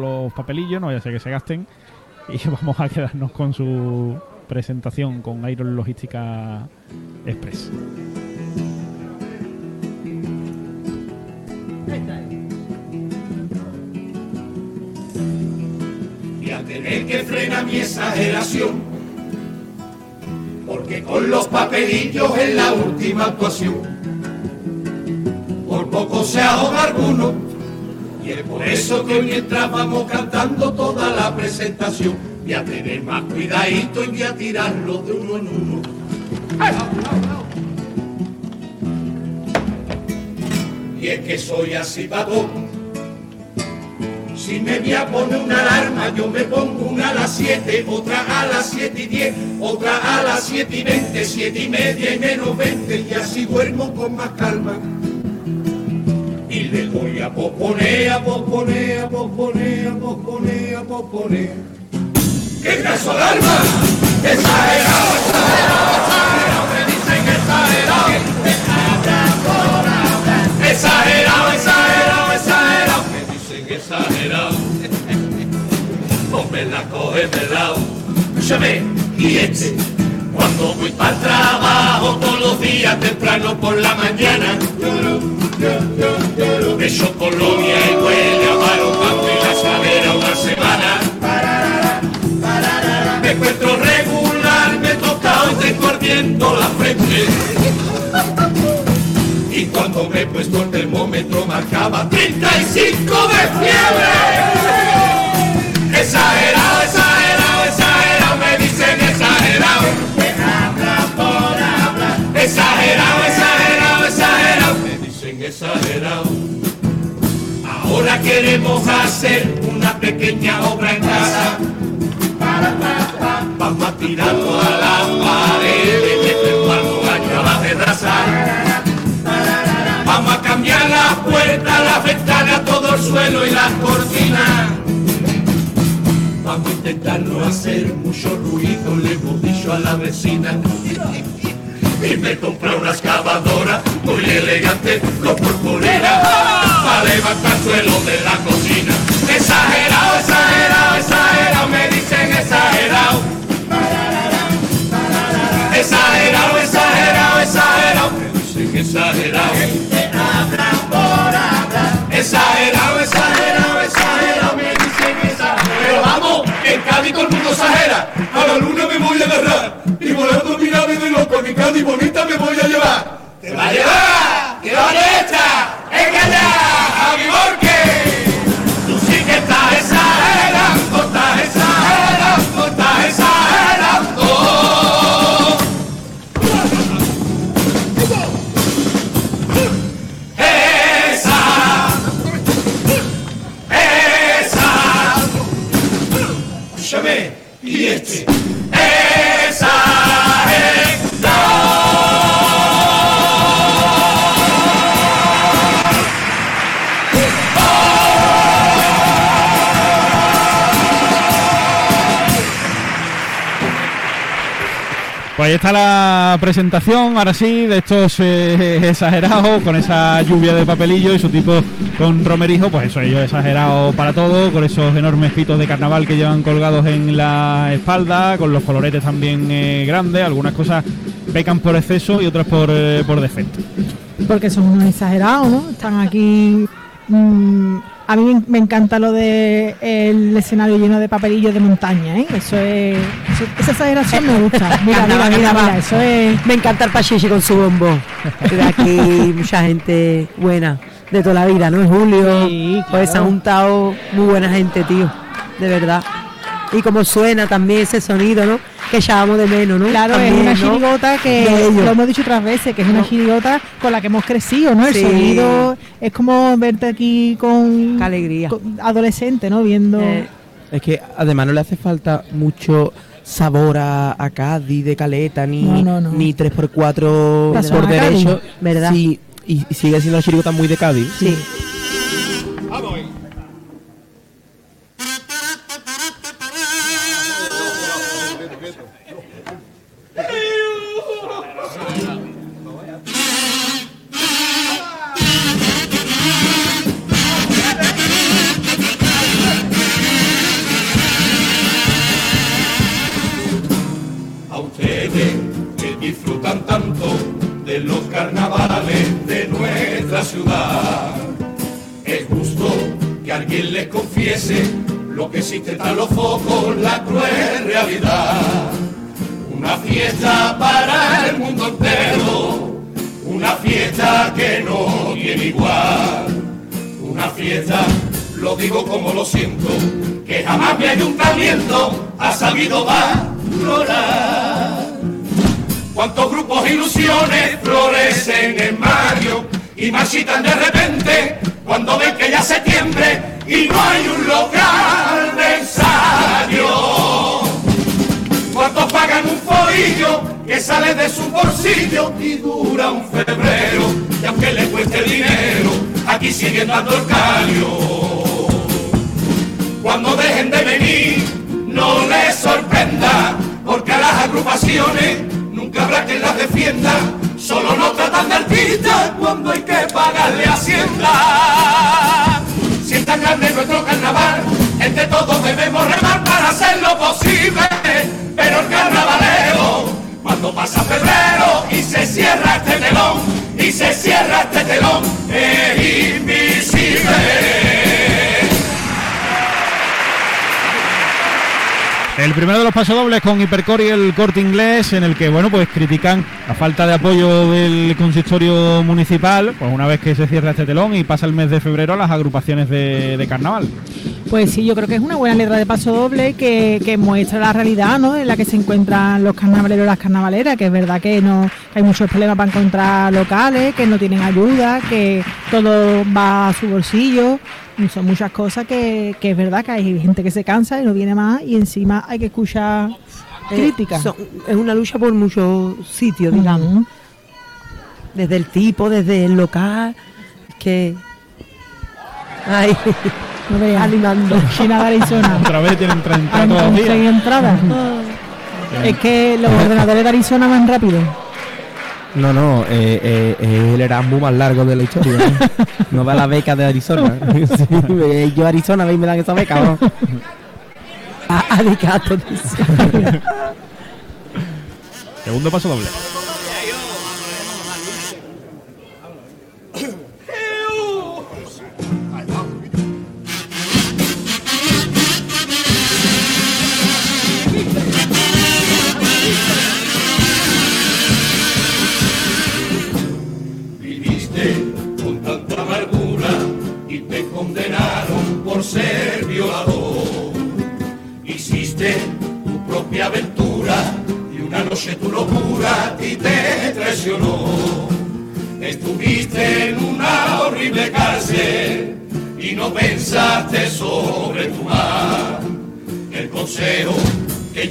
los papelillos, no vaya a ser que se gasten. Y vamos a quedarnos con su presentación con Iron Logística Express. y a tener que frenar mi exageración. Porque con los papelillos en la última actuación, por poco se ahoga alguno. Y es por eso que mientras vamos cantando toda la presentación, voy a tener más cuidadito y voy a tirarlo de uno en uno. Y es que soy así todo si me voy a poner una alarma, yo me pongo una a las 7, otra a las 7 y 10, otra a las 7 y 20, 7 y media y menos 20, y así duermo con más calma. Y le voy a posponer, a posponer, a posponer, a posponer, a posponer. ¡Qué caso alarma! ¡Exagerado, exagerado, exagerado! Me dicen exagerado. Exagerado, exagerado, exagerado. Me dicen exagerado. O me la coge de lado. Escúchame, y este, cuando voy para el trabajo todos los días temprano por la mañana. Echo colonia y huele a barro y la escalera una semana. Me encuentro regular, me toca hoy tengo ardiendo la frente. Y cuando me he puesto el termómetro marcaba 35 de fiebre. Exagerado, exagerado. Ahora queremos hacer una pequeña obra en casa. Vamos a tirar todas las paredes de este cuarto año a la terraza. Vamos a cambiar las puertas, las ventanas, todo el suelo y las cortinas. Vamos a intentar no hacer mucho ruido, le hemos dicho a la vecina. Y me compré una excavadora muy elegante con purpurina para levantar suelo de la cocina. Exagerado, exagerado, exagerado, me dicen exagerado. Exagerado, exagerado, exagerado, me dicen exagerado. Exagerado, exagerado, exagerado, me dicen exagerado. Pero vamos, en Cádiz todo el mundo exagera. Luna me Ahí está la presentación, ahora sí, de estos eh, exagerados, con esa lluvia de papelillo y su tipo con romerijo, pues eso, ellos exagerados para todo, con esos enormes pitos de carnaval que llevan colgados en la espalda, con los coloretes también eh, grandes, algunas cosas pecan por exceso y otras por, eh, por defecto. Porque son exagerados, ¿no? Están aquí. mm, a mí me- encanta lo de el escenario lleno de papelillos de montaña, ¿eh? Eso es. eso- esa exageración me gusta. Mira, mira, mira, mira, eso es. Me encanta el Pachichi con su bombo. De aquí mucha gente buena de toda la vida, ¿no? En Julio, Sí, pues se han juntado muy buena gente, tío. De verdad. Y como suena también ese sonido, ¿no? Que echábamos de menos, ¿no? Claro, También, es una ¿no? chirigota que lo hemos dicho otras veces, que es una No. chirigota con la que hemos crecido, ¿no? El Sí. sonido es como verte aquí con, Qué alegría. con adolescente, ¿no? Viendo. Eh, Es que además no le hace falta mucho sabor a, a Cádiz de caleta, ni, No, no, no. ni 3x4 Pasó por derecho. ¿verdad? Sí, y, y sigue siendo una chirigota muy de Cádiz. sí. Carnavales de nuestra ciudad. Es justo que alguien les confiese lo que existe tras los focos, la cruel realidad. Una fiesta para el mundo entero, una fiesta que no tiene igual. Una fiesta, lo digo como lo siento, que jamás mi ayuntamiento ha sabido valorar. Cuántos grupos ilusiones florecen en mayo y marchitan de repente cuando ven que ya septiembre y no hay un local ensayo. ¿Cuántos pagan un forillo que sale de su bolsillo y dura un febrero? Y aunque le cueste dinero, aquí siguen dando el. Defienda. Solo no tratan de artistas cuando hay que pagarle hacienda. Si es tan grande nuestro carnaval, entre todos debemos remar para hacerlo posible. Pero el carnavalero, cuando pasa febrero y se cierra este telón, y se cierra este telón, es invisible. El primero de los pasodobles con Hipercore y el corte inglés, en el que bueno pues critican la falta de apoyo del consistorio municipal, pues una vez que se cierra este telón y pasa el mes de febrero las agrupaciones de carnaval. Pues sí, yo creo que es una buena letra de paso doble que, que muestra la realidad ¿no? en la que se encuentran los carnavaleros y las carnavaleras, que es verdad que no que hay muchos problemas para encontrar locales, que no tienen ayuda, que todo va a su bolsillo. Y son muchas cosas que, que es verdad que hay gente que se cansa y no viene más y encima hay que escuchar Eh, críticas. son- es una lucha por muchos sitios, digamos. Ujú. Desde el tipo, desde el local. Que. Ay, No veas. animando. China de Arizona. Otra vez tienen 30 Han todavía. conseguido entradas. Es que los ordenadores de Arizona van rápido. No, no, eh, eh, es el Erasmus más largo de la historia. No, no va a la beca de Arizona. Sí, eh, yo a Arizona, veis, me dan esa beca. ¿no? A- Alicato, dice. Segundo pasodoble. Viviste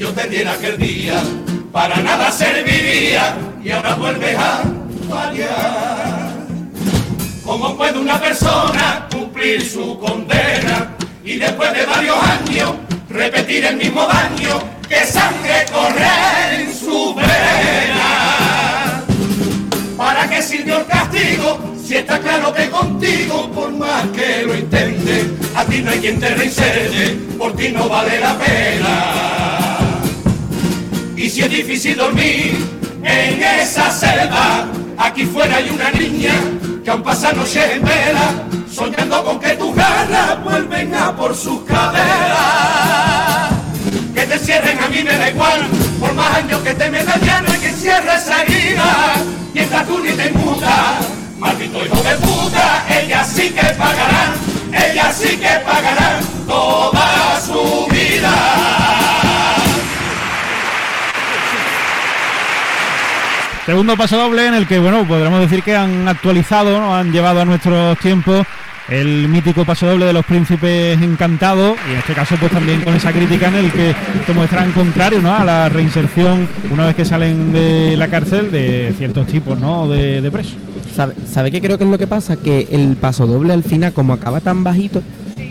yo te aquel día para nada serviría y ahora vuelves a fallar. ¿Cómo puede una persona cumplir su condena y después de varios años repetir el mismo daño que sangre correr en su vena? ¿Para qué sirvió el castigo? Si está claro que contigo, por más que lo intente, a ti no hay quien te reinserte, por ti no vale la pena. Y si es difícil dormir en esa selva, aquí fuera hay una niña que aún pasa noches en vela, soñando con que tus garras vuelven a por sus caderas. Que te cierren a mí me da igual, por más años que te metas ya no hay que cierre esa herida, mientras tú ni te mudas. Maldito hijo de puta, ella sí que pagará, ella sí que pagará toda su vida. Segundo pasodoble en el que, bueno, podremos decir que han actualizado, ¿no? han llevado a nuestros tiempos el mítico pasodoble de los príncipes encantados y en este caso pues también con esa crítica en el que te muestran contrario ¿no? a la reinserción una vez que salen de la cárcel de ciertos tipos ¿no? de, de presos. ¿Sabe, ¿Sabe qué creo que es lo que pasa? Que el paso doble al final, como acaba tan bajito,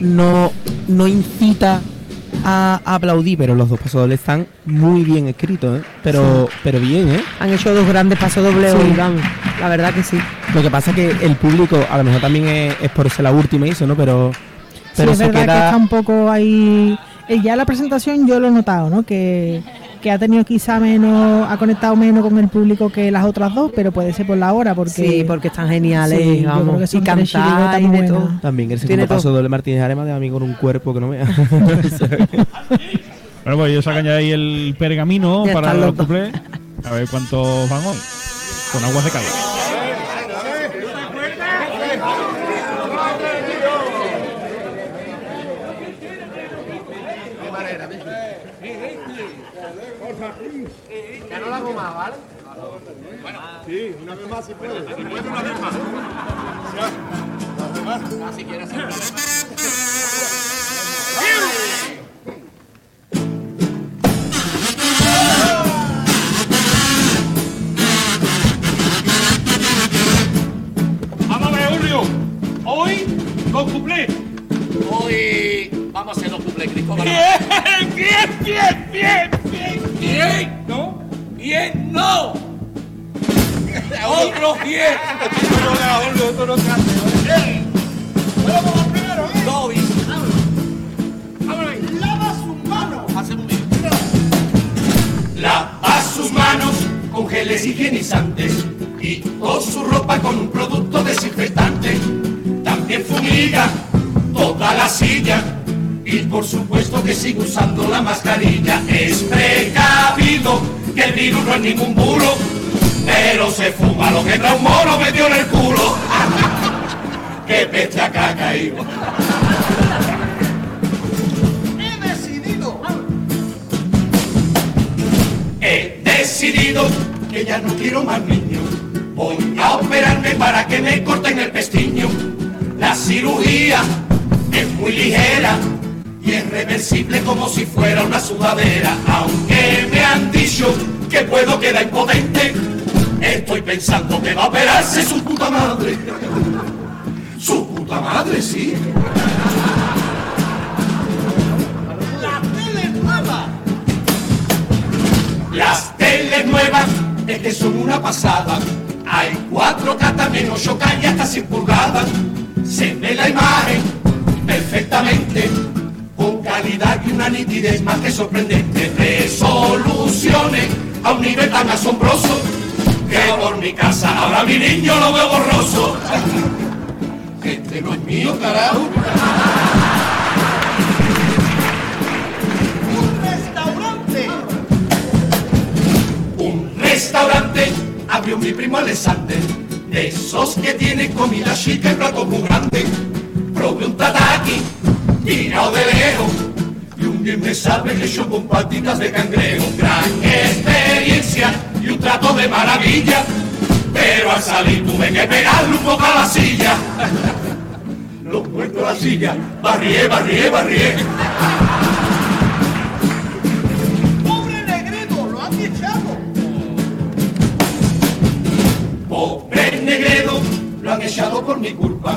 no, no incita a, aplaudir, pero los dos pasodobles están muy bien escritos, ¿eh? Pero, pero bien, ¿eh? Han hecho dos grandes pasos doble hoy, vamos. La verdad que sí. Lo que pasa es que el público, a lo mejor también es, es por ser la última y eso, ¿no? Pero, pero sí, es que está un poco ahí. eh, ya la presentación yo lo he notado, ¿no? Que, que ha tenido quizá menos, ha conectado menos con el público que las otras dos, pero puede ser por la hora, porque Sí, porque están geniales, Sí, yo creo vamos. que y son cantar y de todo. También el Tiene segundo todo. paso doble Martínez Arema de a mí con un cuerpo que no vea. Bueno, pues ellos sacan ya ahí el pergamino Ya para los cuplés. A ver cuántos van hoy. Con aguas de calle. Vamos Otros 10. No, dice. Lava sus manos. Hacemos bien. Lava sus manos con geles higienizantes y con su ropa con un producto desinfectante. También fumiga toda la silla y por supuesto que sigue usando la mascarilla. Es precavido que el virus no es ningún bulo, pero se fuma lo que un mono metió en el culo. ¡Qué peste acá ha caído! He decidido. He decidido que ya no quiero más niños. Voy a operarme para que me corten el pestiño. La cirugía es muy ligera y es reversible como si fuera una sudadera. Aunque me han dicho que puedo quedar impotente, estoy pensando que va a operarse su puta madre. Su puta madre, sí. La tele nueva. Las teles nuevas es que son una pasada. Hay cuatro k menos 8K y hasta 100 pulgadas. Se ve la imagen perfectamente, con calidad y una nitidez más que sorprendente. Resoluciones a un nivel tan asombroso que por mi casa ahora mi niño lo veo borroso. Este no es mío, carajo. Un restaurante. Un restaurante abrió mi primo Alexander, de esos que tienen comida chica y platos muy grandes. Probé un tataki, tirado de lejos, bien me sabe hecho con patitas de cangrejo. Gran experiencia y un trato de maravilla, pero al salir tuve que pegarle un poco a la silla. Lo puesto a la silla, barrié, barrié, barrié. Pobre Negredo, lo han echado. Pobre Negredo, lo han echado por mi culpa.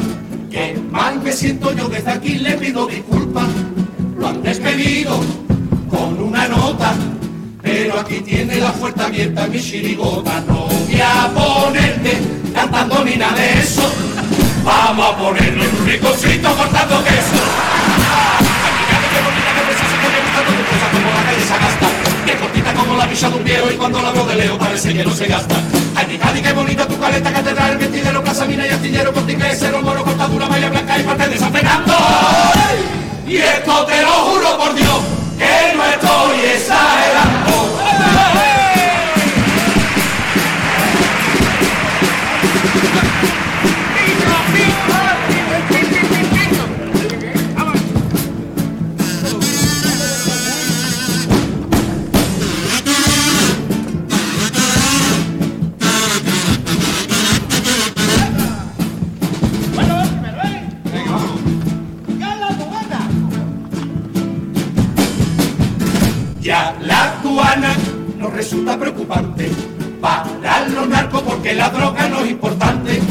Qué mal me siento yo desde aquí, le pido disculpas. Abierta mi chirigota. No voy a ponerte cantando ni nada de eso. Vamos a ponerle un ricocito cortando queso. Que cortita como la bicha de un viejo y cuando la veo de leo parece que no se gasta. Ay, mi Cádiz, qué bonita tu caleta, catedral, el vestidero, plaza, mina y astillero, corte inglés, cero, moro, cortadura, malla blanca y parte de. Y esto te lo juro por Dios, que no estoy exagerando. Ya la aduana nos resulta preocupante. Para los narcos porque la droga no es importante.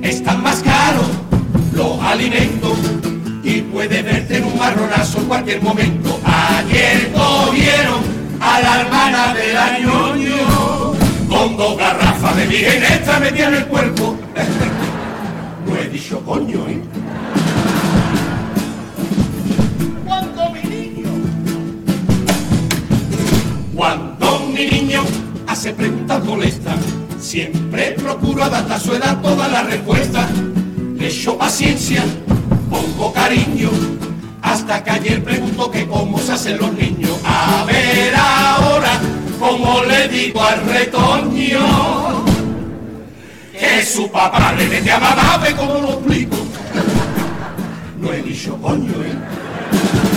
Están más caros los alimentos y puede verte en un marronazo en cualquier momento. Ayer cogieron a la hermana de la ñoño con dos garrafas de virgen extra metida en el cuerpo. No he dicho coño, ¿eh? Hace preguntas molestas. Siempre procuro a su edad toda la respuesta. Le echo paciencia, pongo cariño, hasta que ayer pregunto que cómo se hacen los niños. A ver ahora, cómo le digo al retoño, que su papá le mete a mamá, ve cómo lo explico. No he dicho coño, ¿eh?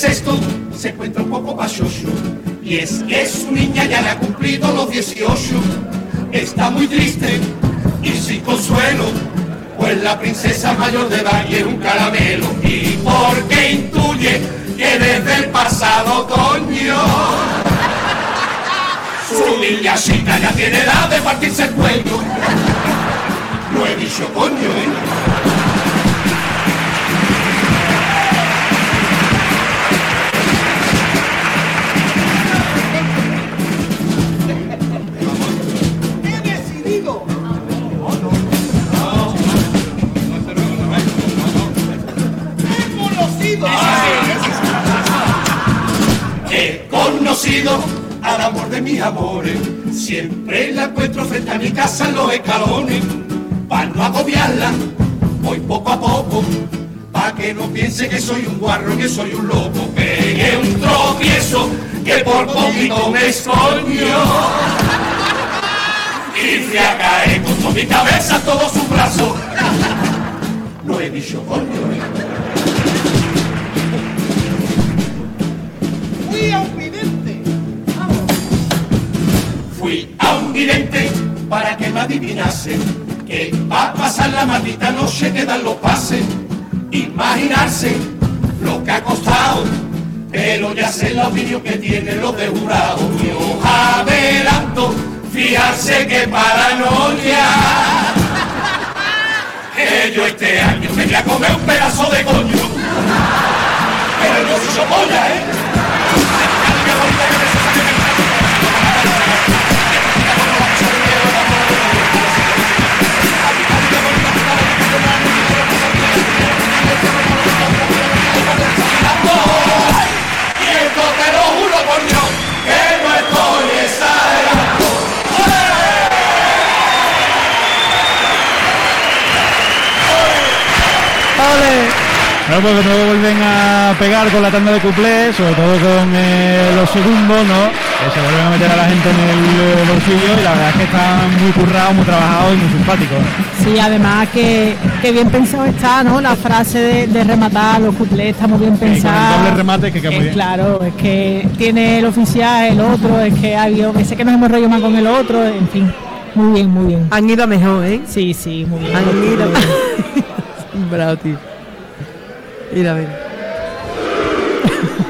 Felipe VI se encuentra un poco pachocho y es que su niña ya le ha cumplido los 18. Está muy triste y sin consuelo, pues la princesa mayor de y es un caramelo. Y porque intuye que desde el pasado otoño su niña ya tiene edad de partirse el cuello. No he dicho coño, ¿eh? Al amor de mis amores. Siempre la encuentro frente a mi casa en los escalones. Para no agobiarla, voy poco a poco. Pa' que no piense que soy un guarro, que soy un loco. Pegué un tropiezo que por poquito me escoño. Y a caer con mi cabeza todos sus brazos. No he dicho coño, para que me adivinase que va a pasar la maldita noche que dan los pases. Imaginarse lo que ha costado, pero ya sé la opinión que tienen los de jurado. Y os adelanto, fijarse que paranoia. Que yo este año me voy a comer un pedazo de coño. Pero no soy polla, ¿eh? Bueno, pues de nuevo vuelven a pegar con la tanda de cuplés, sobre todo con eh, los segundos, ¿no? Que se vuelven a meter a la gente en el eh, bolsillo y la verdad es que están muy currados, muy trabajados y muy simpáticos. Sí, además que, que bien pensado está, ¿no? La frase de, de rematar los cuplés está muy bien pensada. doble remate que queda muy bien. Claro, es que tiene el oficial, el otro, es que ha habido, que sé que nos hemos reído más con el otro, en fin. Muy bien, muy bien. Han ido a mejor, ¿eh? Sí, sí, muy bien. Han ido. Bravo, tío. Mira, a ver.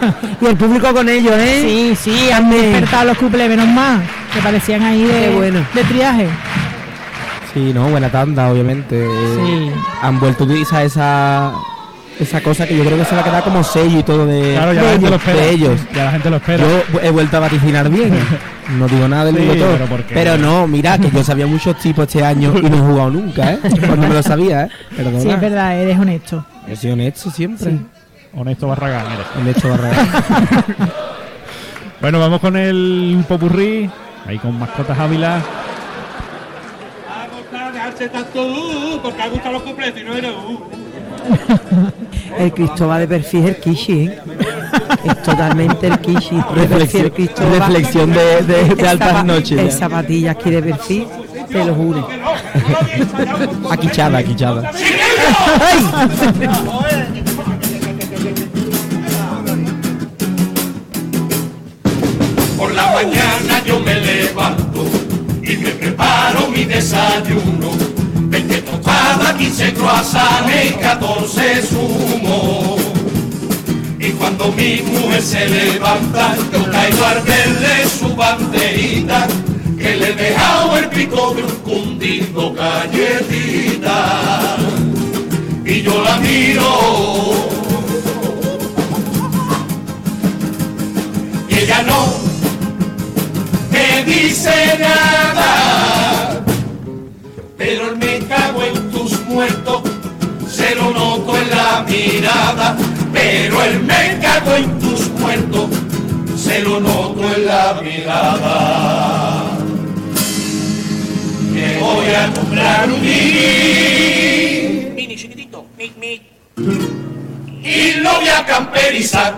y el público con ellos, ¿eh? Sí, sí, han despertado los cuplés, menos más, que parecían ahí de, bueno. de triaje. Sí, no, buena tanda, obviamente. Sí. Han vuelto a utilizar esa esa cosa que yo creo que se va a quedar como sello y todo de, Claro, ya de la gente lo ellos, espera. de ellos. Ya la gente lo espera. Yo he vuelto a vaticinar bien. No digo nada del Sí, mundo todo. pero ¿por qué? Pero no, mira, que yo sabía muchos tipos este año y no he jugado nunca, ¿eh? Pues no me lo sabía, ¿eh? Perdona. Sí, es verdad, eres honesto. Yo soy honesto siempre. Sí. Honesto Barragán, eres. Honesto Barragán. Bueno, vamos con el popurrí, ahí con mascotas Ávila. Ha gustado dejarse tanto uh, porque ha gustado los cumpleaños y no era uh. El Cristóbal de perfil es el Kishi, ¿eh? Es totalmente el Kishi. De Reflexión, el Cristóbal. reflexión de, de- de El altas noches. El ya. zapatilla aquí de perfil, te lo juro. Aquichada, aquichada. Por la mañana yo me levanto y me preparo mi desayuno. 20 tostadas, 15 croissants y 14 zumo. Y cuando mi mujer se levanta, yo caigo al verle su banderita, que le he dejado el pico de un cundido galletita. Y yo la miro. Ella no me dice nada, pero me cago en tus muertos, se lo noto en la mirada, pero el me cago en tus muertos se lo noto en la mirada. Que voy a comprar un mini Mini chiquitito, mi, mi. Y lo voy a camperizar.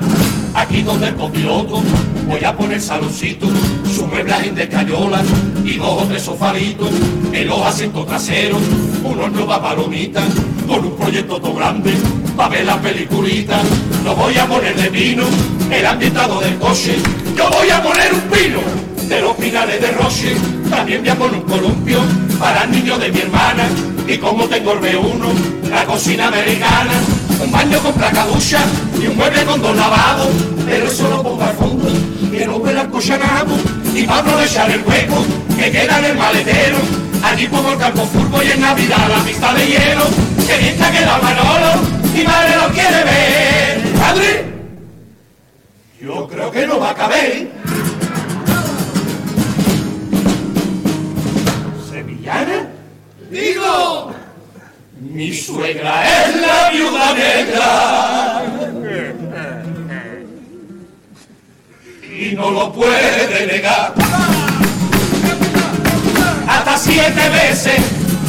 Aquí donde el copiloto voy a poner saloncito, su mueblaje de cayolas y dos o tres sofalitos, en los asientos traseros, unos nuevas palomitas, con un proyecto todo grande, para ver la peliculita. No voy a poner de vino el ambientado del coche, yo voy a poner un pino de los finales de Roche, también voy a poner un columpio para el niño de mi hermana, y como tengo el B1, la cocina americana, un baño con placa ducha y un mueble con dos lavados, pero eso lo pongo al fondo, que no huela el cochanamo, y para aprovechar el hueco que queda en el maletero, allí pongo el campo fútbol y en Navidad la pista de hielo, que bien quedado Manolo, mi madre lo quiere ver. ¡Padre! Yo creo que no va a caber. ¿Sevillana? Digo, mi suegra es la viuda negra. Y no lo puede negar. Hasta siete veces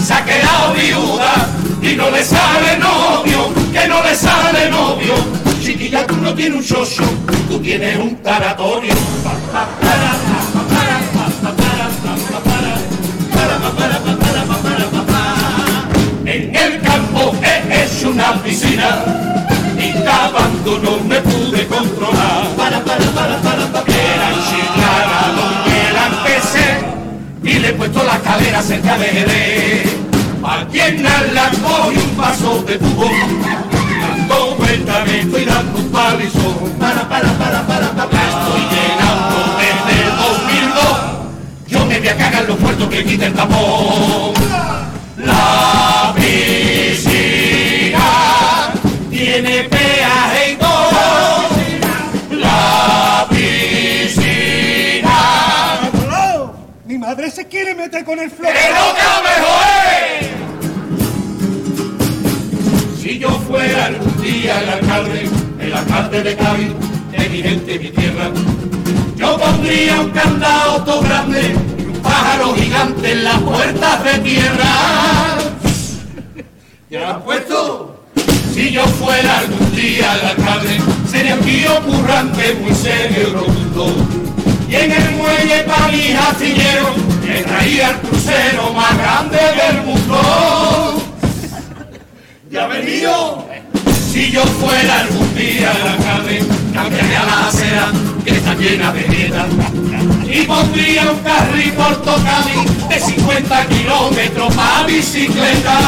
se ha quedado viuda y no le sale novio, que no le sale novio. Chiquilla, tú no tienes un chocho, tú tienes un taratorio. Una piscina y cavando no me pude controlar. Era enchilada donde la empecé y le he puesto la cadera cerca de Jerez. Pa' llenarla con un paso de tubo, dando vuelta me estoy dando un palizón. Para, para, para, para, para, La estoy llenando desde el 2002. Yo me voy a cagar los muertos que quita el tapón. Alcalde de Cádiz, de mi gente, mi tierra, yo pondría un candado todo grande y un pájaro gigante en las puertas de tierra. ¿Ya lo han puesto? Si yo fuera algún día el alcalde, sería un tío currante muy serio y rotundo. Y en el muelle para mi astillero, le traía el crucero más grande del mundo. ¿Ya venido? Si yo fuera algún cambiaría la acera que está llena de y pondría un carril portocali de 50 kilómetros para bicicleta.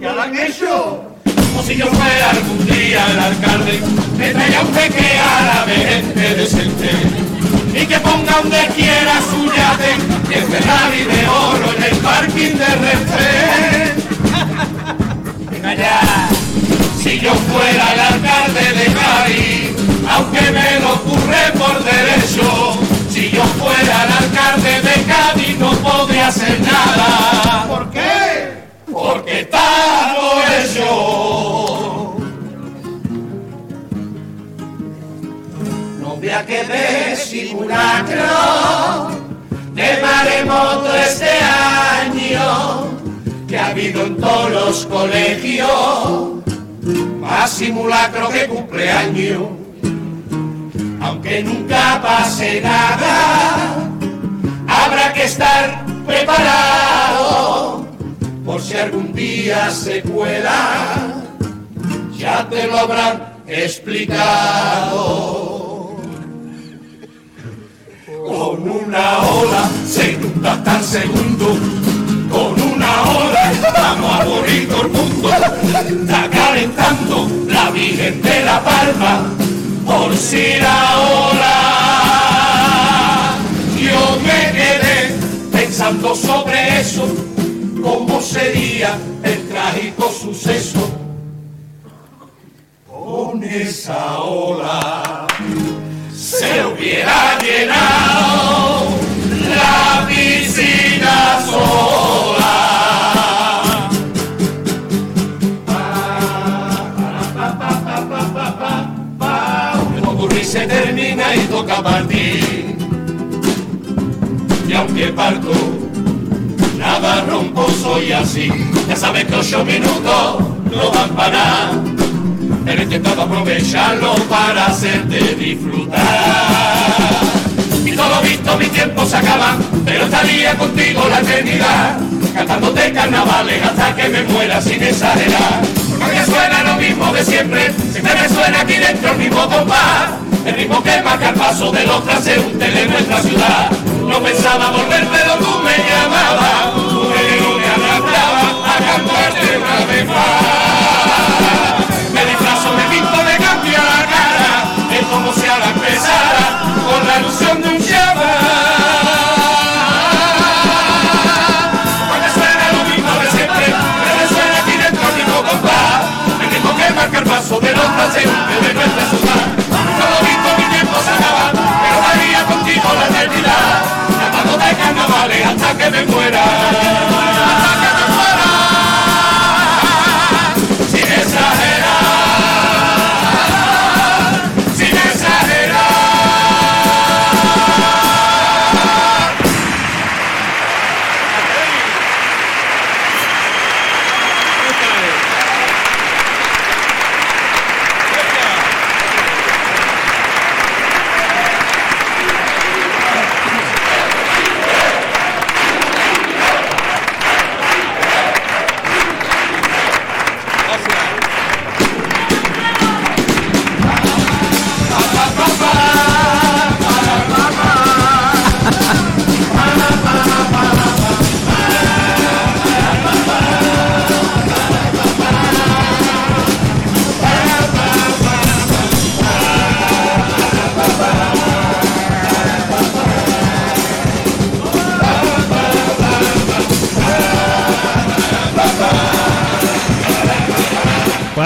¿Ya lo han hecho? O si yo fuera algún día el alcalde, me traía un jeque árabe, gente decente, y que ponga donde quiera su yate, y el Ferrari de oro en el parking de Renfe. Venga ya. Si yo fuera el alcalde de Cádiz, aunque me lo ocurre por derecho, si yo fuera el alcalde de Cádiz no podría hacer nada. ¿Por qué? Porque está hecho. No voy a que de simulacro de maremoto este año que ha habido en todos los colegios más simulacro que cumpleaños aunque nunca pase nada habrá que estar preparado por si algún día se cuela ya te lo habrán explicado con una ola se inunda hasta segundo. Ola vamos a morir todo el mundo. Está calentando la Virgen de la Palma por si la ola. Yo me quedé pensando sobre eso, cómo sería el trágico suceso con esa ola se hubiera llenado me toca partir. Y aunque parto, nada rompo, soy así. Ya sabes que ocho minutos no van para nada. He intentado aprovecharlo para hacerte disfrutar. Y todo visto, mi tiempo se acaba, pero estaría contigo la eternidad. Cantándote carnavales hasta que me muera sin exagerar. Porque suena lo mismo de siempre, siempre me suena aquí dentro el mismo compás ritmo que marca el paso de los transeúntes de nuestra ciudad. No pensaba volver, pero tú me llamabas, tú me me arrastraba a cantarte una vez más. Me disfrazo, me pinto, me cambio la cara, es como si a la empezara con la ilusión de un Brasil. que me muera.